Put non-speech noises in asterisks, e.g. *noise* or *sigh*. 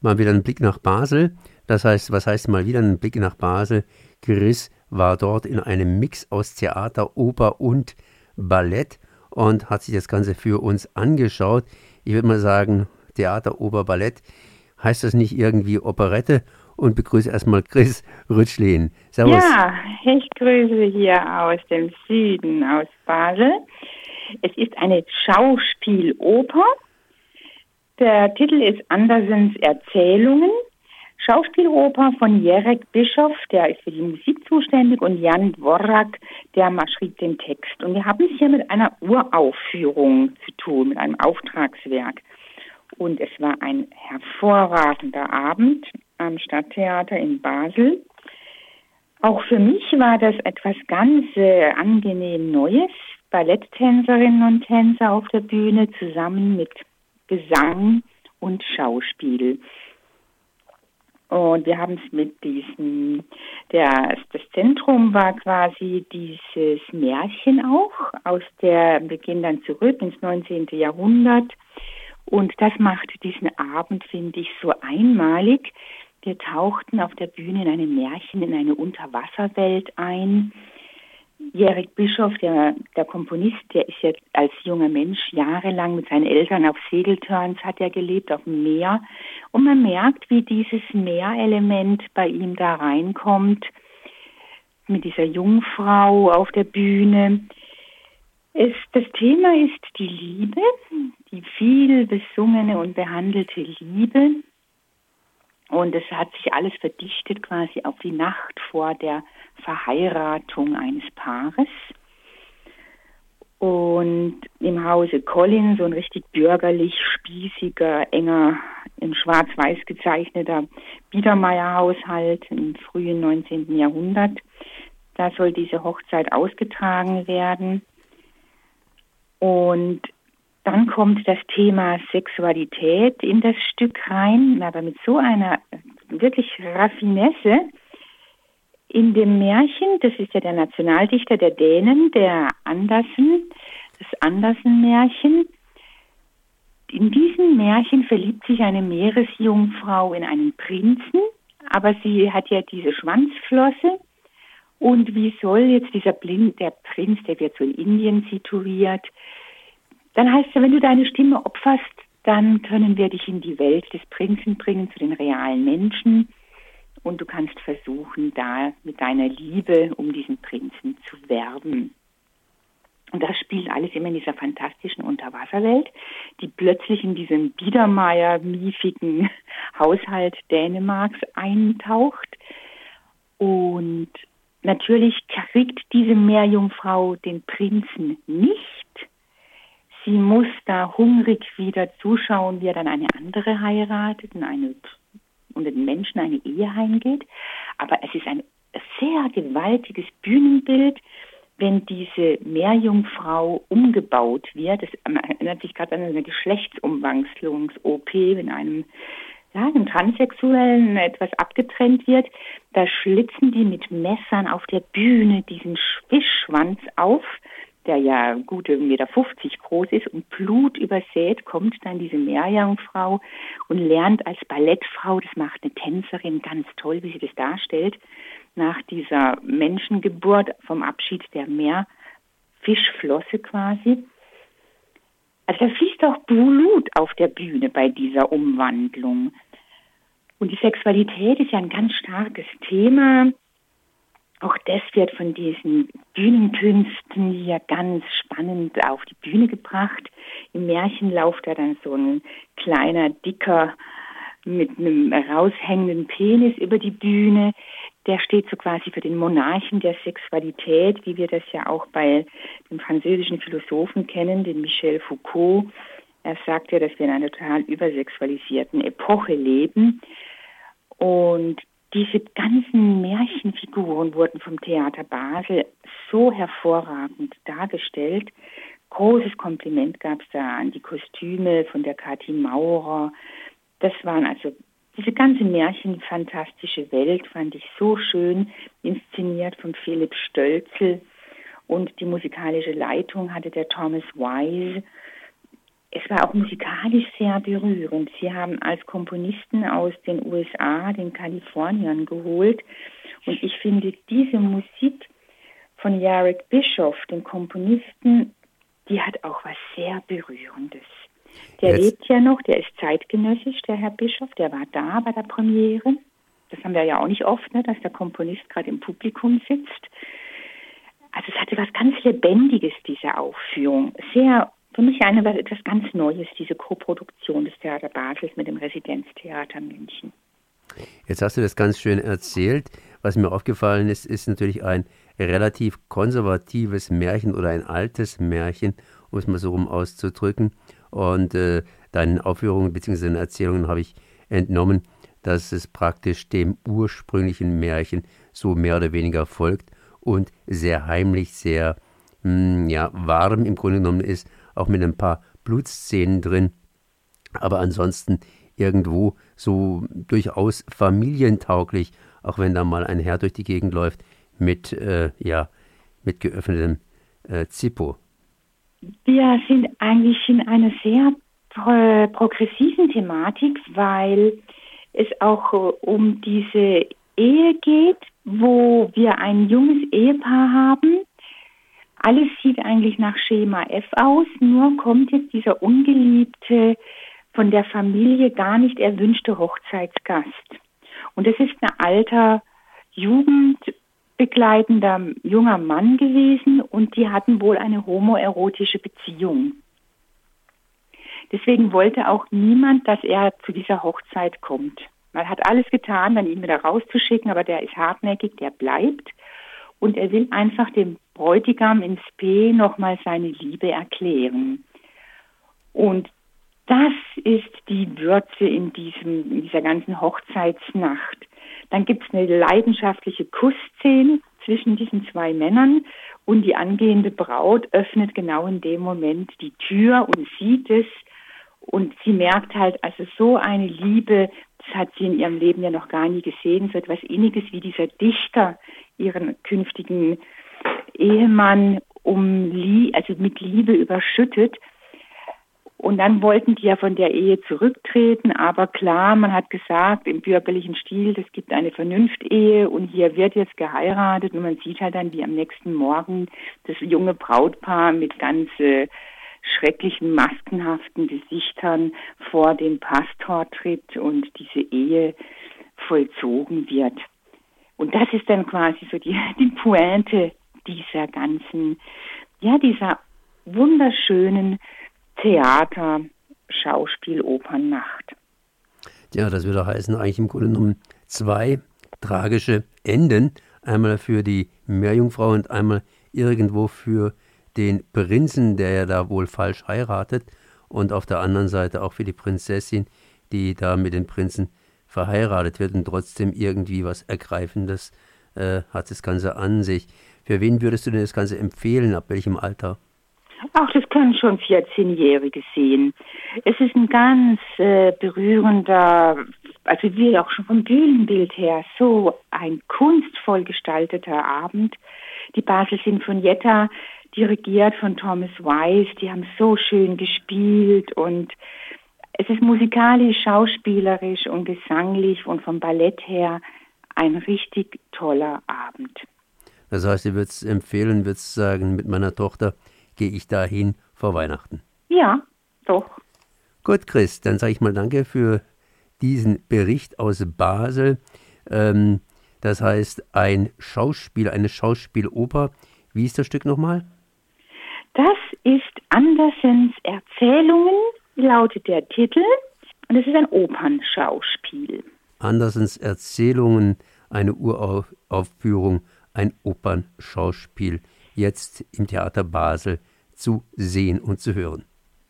mal wieder einen Blick nach Basel. Das heißt, was heißt mal wieder einen Blick nach Basel? Chris war dort in einem Mix aus Theater, Oper und Ballett und hat sich das Ganze für uns angeschaut. Ich würde mal sagen, Theater, Oper, Ballett. Heißt das nicht irgendwie Operette? Und begrüße erstmal Chris Rütschlin. Servus. Ja, ich grüße hier aus dem Süden, aus Basel. Es ist eine Schauspieloper. Der Titel ist Andersens Erzählungen. Schauspieloper von Jerek Bischof, der ist für die Musik zuständig, und Jan Dvorak, der schrieb den Text. Und wir haben es hier mit einer Uraufführung zu tun, mit einem Auftragswerk. Und es war ein hervorragender Abend am Stadttheater in Basel. Auch für mich war das etwas ganz äh, angenehm Neues. Balletttänzerinnen und Tänzer auf der Bühne zusammen mit Gesang und Schauspiel. Und wir haben es mit diesem, der, das Zentrum war quasi dieses Märchen auch, aus der, gehen dann zurück ins 19. Jahrhundert. Und das macht diesen Abend, finde ich, so einmalig. Wir tauchten auf der Bühne in einem Märchen, in eine Unterwasserwelt ein Jerik Bischof, der, der Komponist, der ist jetzt als junger Mensch jahrelang mit seinen Eltern auf Segelturns hat er gelebt, auf dem Meer. Und man merkt, wie dieses Meerelement bei ihm da reinkommt, mit dieser Jungfrau auf der Bühne. Es, das Thema ist die Liebe, die viel besungene und behandelte Liebe. Und es hat sich alles verdichtet quasi auf die Nacht vor der Verheiratung eines Paares. Und im Hause Collins, so ein richtig bürgerlich, spießiger, enger, in schwarz-weiß gezeichneter Biedermeier-Haushalt im frühen 19. Jahrhundert. Da soll diese Hochzeit ausgetragen werden. Und dann kommt das Thema Sexualität in das Stück rein, aber mit so einer wirklich Raffinesse, in dem Märchen, das ist ja der Nationaldichter der Dänen, der Andersen, das Andersen-Märchen. In diesem Märchen verliebt sich eine Meeresjungfrau in einen Prinzen, aber sie hat ja diese Schwanzflosse. Und wie soll jetzt dieser Blind, der Prinz, der wird so in Indien situiert, dann heißt es, wenn du deine Stimme opferst, dann können wir dich in die Welt des Prinzen bringen, zu den realen Menschen und du kannst versuchen, da mit deiner Liebe um diesen Prinzen zu werben. Und das spielt alles immer in dieser fantastischen Unterwasserwelt, die plötzlich in diesem Biedermeier-miefigen *laughs* Haushalt Dänemarks eintaucht. Und natürlich kriegt diese Meerjungfrau den Prinzen nicht. Sie muss da hungrig wieder zuschauen, wie er dann eine andere heiratet und eine unter den Menschen eine Ehe heimgeht. Aber es ist ein sehr gewaltiges Bühnenbild, wenn diese Meerjungfrau umgebaut wird. Das erinnert sich gerade an eine Geschlechtsumwandlungs-OP, wenn einem, ja, einem Transsexuellen etwas abgetrennt wird. Da schlitzen die mit Messern auf der Bühne diesen Fischschwanz auf der ja gute 1,50 Meter groß ist und Blut übersät, kommt dann diese Meerjungfrau und lernt als Ballettfrau, das macht eine Tänzerin ganz toll, wie sie das darstellt, nach dieser Menschengeburt vom Abschied der Meerfischflosse quasi. Also da fließt auch Blut auf der Bühne bei dieser Umwandlung. Und die Sexualität ist ja ein ganz starkes Thema. Auch das wird von diesen Bühnenkünsten hier ganz spannend auf die Bühne gebracht. Im Märchen lauft da dann so ein kleiner, dicker, mit einem raushängenden Penis über die Bühne. Der steht so quasi für den Monarchen der Sexualität, wie wir das ja auch bei dem französischen Philosophen kennen, den Michel Foucault. Er sagt ja, dass wir in einer total übersexualisierten Epoche leben. Und diese ganzen Märchenfiguren wurden vom Theater Basel so hervorragend dargestellt. Großes Kompliment gab es da an die Kostüme von der Kathi Maurer. Das waren also diese ganze märchenfantastische Welt fand ich so schön inszeniert von Philipp Stölzel und die musikalische Leitung hatte der Thomas Wise. Es war auch musikalisch sehr berührend. Sie haben als Komponisten aus den USA, den Kaliforniern geholt. Und ich finde diese Musik von Jarek Bischoff, dem Komponisten, die hat auch was sehr Berührendes. Der Jetzt. lebt ja noch, der ist zeitgenössisch, der Herr Bischoff, der war da bei der Premiere. Das haben wir ja auch nicht oft, ne, dass der Komponist gerade im Publikum sitzt. Also es hatte was ganz Lebendiges, diese Aufführung. Sehr, für mich eine, etwas ganz Neues, diese Koproduktion des Theater Basels mit dem Residenztheater München. Jetzt hast du das ganz schön erzählt. Was mir aufgefallen ist, ist natürlich ein relativ konservatives Märchen oder ein altes Märchen, um es mal so rum auszudrücken. Und äh, deinen Aufführungen bzw. Erzählungen habe ich entnommen, dass es praktisch dem ursprünglichen Märchen so mehr oder weniger folgt und sehr heimlich, sehr hm, ja, warm im Grunde genommen ist, auch mit ein paar Blutszenen drin, aber ansonsten irgendwo so durchaus familientauglich, auch wenn da mal ein Herr durch die Gegend läuft mit, äh, ja, mit geöffnetem äh, Zippo. Wir sind eigentlich in einer sehr pro progressiven Thematik, weil es auch äh, um diese Ehe geht, wo wir ein junges Ehepaar haben. Alles sieht eigentlich nach Schema F aus, nur kommt jetzt dieser ungeliebte, von der Familie gar nicht erwünschte Hochzeitsgast. Und es ist ein alter, jugendbegleitender junger Mann gewesen und die hatten wohl eine homoerotische Beziehung. Deswegen wollte auch niemand, dass er zu dieser Hochzeit kommt. Man hat alles getan, dann ihn wieder rauszuschicken, aber der ist hartnäckig, der bleibt. Und er will einfach dem Bräutigam ins P nochmal seine Liebe erklären. Und das ist die Würze in, diesem, in dieser ganzen Hochzeitsnacht. Dann gibt es eine leidenschaftliche Kussszene zwischen diesen zwei Männern und die angehende Braut öffnet genau in dem Moment die Tür und sieht es und sie merkt halt, also so eine Liebe, das hat sie in ihrem Leben ja noch gar nie gesehen, so etwas Inniges wie dieser Dichter ihren künftigen Ehemann um Lie also mit Liebe überschüttet. Und dann wollten die ja von der Ehe zurücktreten, aber klar, man hat gesagt, im bürgerlichen Stil, es gibt eine Vernunftehe und hier wird jetzt geheiratet und man sieht halt dann, wie am nächsten Morgen das junge Brautpaar mit ganz äh, schrecklichen, maskenhaften Gesichtern vor den Pastor tritt und diese Ehe vollzogen wird. Und das ist dann quasi so die, *laughs* die Pointe dieser ganzen, ja, dieser wunderschönen Theater, Schauspiel, Opernnacht. Ja, das würde heißen, eigentlich im Grunde genommen zwei tragische Enden. Einmal für die Meerjungfrau und einmal irgendwo für den Prinzen, der ja da wohl falsch heiratet, und auf der anderen Seite auch für die Prinzessin, die da mit dem Prinzen verheiratet wird und trotzdem irgendwie was Ergreifendes äh, hat das Ganze an sich. Für wen würdest du denn das Ganze empfehlen? Ab welchem Alter? Ach, das können schon 14-Jährige sehen. Es ist ein ganz äh, berührender, also wie auch schon vom Bühnenbild her, so ein kunstvoll gestalteter Abend. Die Basel Sinfonietta dirigiert von Thomas Weiss. Die haben so schön gespielt und es ist musikalisch, schauspielerisch und gesanglich und vom Ballett her ein richtig toller Abend. Das heißt, ihr würdet es empfehlen, würdet sagen, mit meiner Tochter gehe ich dahin vor Weihnachten. Ja, doch. Gut, Chris, dann sage ich mal danke für diesen Bericht aus Basel. Ähm, das heißt, ein Schauspiel, eine Schauspieloper. Wie ist das Stück nochmal? Das ist Andersens Erzählungen, lautet der Titel. Und es ist ein Opernschauspiel. Andersens Erzählungen, eine Uraufführung, ein Opernschauspiel. Jetzt im Theater Basel zu sehen und zu hören.